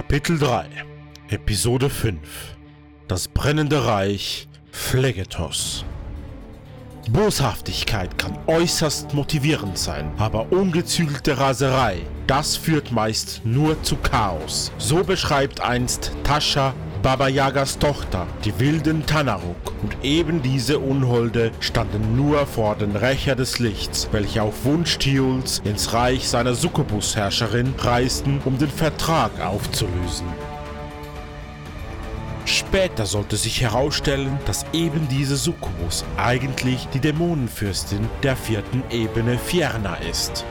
Kapitel 3 Episode 5 Das brennende Reich Phlegetos Boshaftigkeit kann äußerst motivierend sein, aber ungezügelte Raserei, das führt meist nur zu Chaos. So beschreibt einst Tascha Baba Yagas Tochter, die wilden Tanaruk, und eben diese Unholde standen nur vor den Rächer des Lichts, welche auf Wunsch Tiuls ins Reich seiner Succubus-Herrscherin reisten, um den Vertrag aufzulösen. Später sollte sich herausstellen, dass eben diese Succubus eigentlich die Dämonenfürstin der vierten Ebene Fierna ist.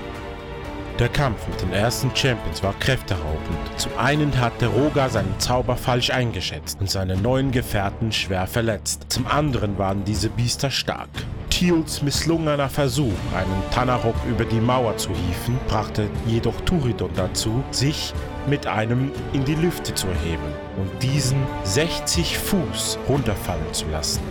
Der Kampf mit den ersten Champions war kräfteraubend. Zum einen hatte Roga seinen Zauber falsch eingeschätzt und seine neuen Gefährten schwer verletzt. Zum anderen waren diese Biester stark. Tiuls misslungener Versuch, einen Tanarok über die Mauer zu hieven, brachte jedoch Turidon dazu, sich mit einem in die Lüfte zu erheben und diesen 60 Fuß runterfallen zu lassen.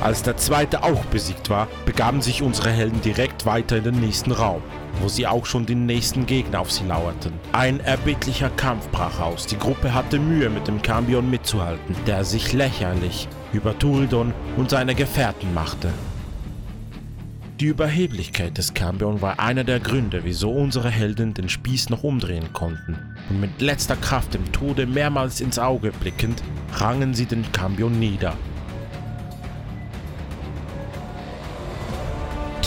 Als der zweite auch besiegt war, begaben sich unsere Helden direkt weiter in den nächsten Raum, wo sie auch schon den nächsten Gegner auf sie lauerten. Ein erbittlicher Kampf brach aus. Die Gruppe hatte Mühe, mit dem Cambion mitzuhalten, der sich lächerlich über Turidon und seine Gefährten machte. Die Überheblichkeit des Cambion war einer der Gründe, wieso unsere Helden den Spieß noch umdrehen konnten. Und mit letzter Kraft dem Tode mehrmals ins Auge blickend, rangen sie den Cambion nieder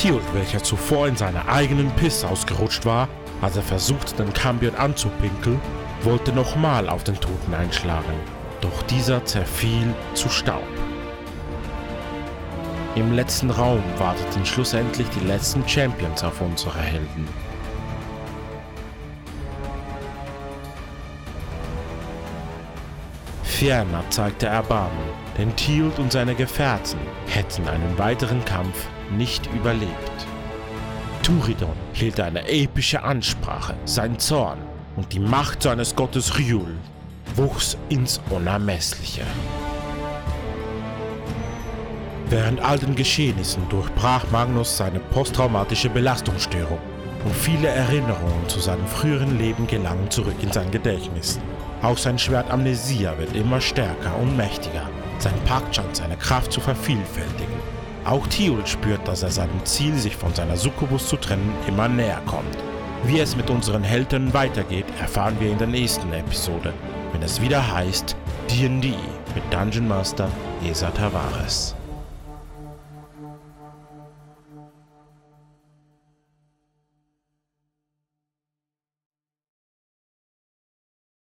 Tilt, welcher zuvor in seiner eigenen Piss ausgerutscht war, als er versuchte, den Cambion anzupinkeln, wollte nochmal auf den Toten einschlagen. Doch dieser zerfiel zu Staub. Im letzten Raum warteten schlussendlich die letzten Champions auf unsere Helden. Ferner zeigte Erbarmen, denn Tilt und seine Gefährten hätten einen weiteren Kampf nicht überlebt. Turidon hielt eine epische Ansprache, sein Zorn und die Macht seines Gottes Ryul wuchs ins Unermessliche. Während all den Geschehnissen durchbrach Magnus seine posttraumatische Belastungsstörung und viele Erinnerungen zu seinem früheren Leben gelangen zurück in sein Gedächtnis. Auch sein Schwert Amnesia wird immer stärker und mächtiger, sein Pakt scheint seine Kraft zu vervielfältigen. Auch Tiul spürt, dass er seinem Ziel, sich von seiner Succubus zu trennen, immer näher kommt. Wie es mit unseren Helden weitergeht, erfahren wir in der nächsten Episode, wenn es wieder heißt D&D mit Dungeon Master Esa Tavares.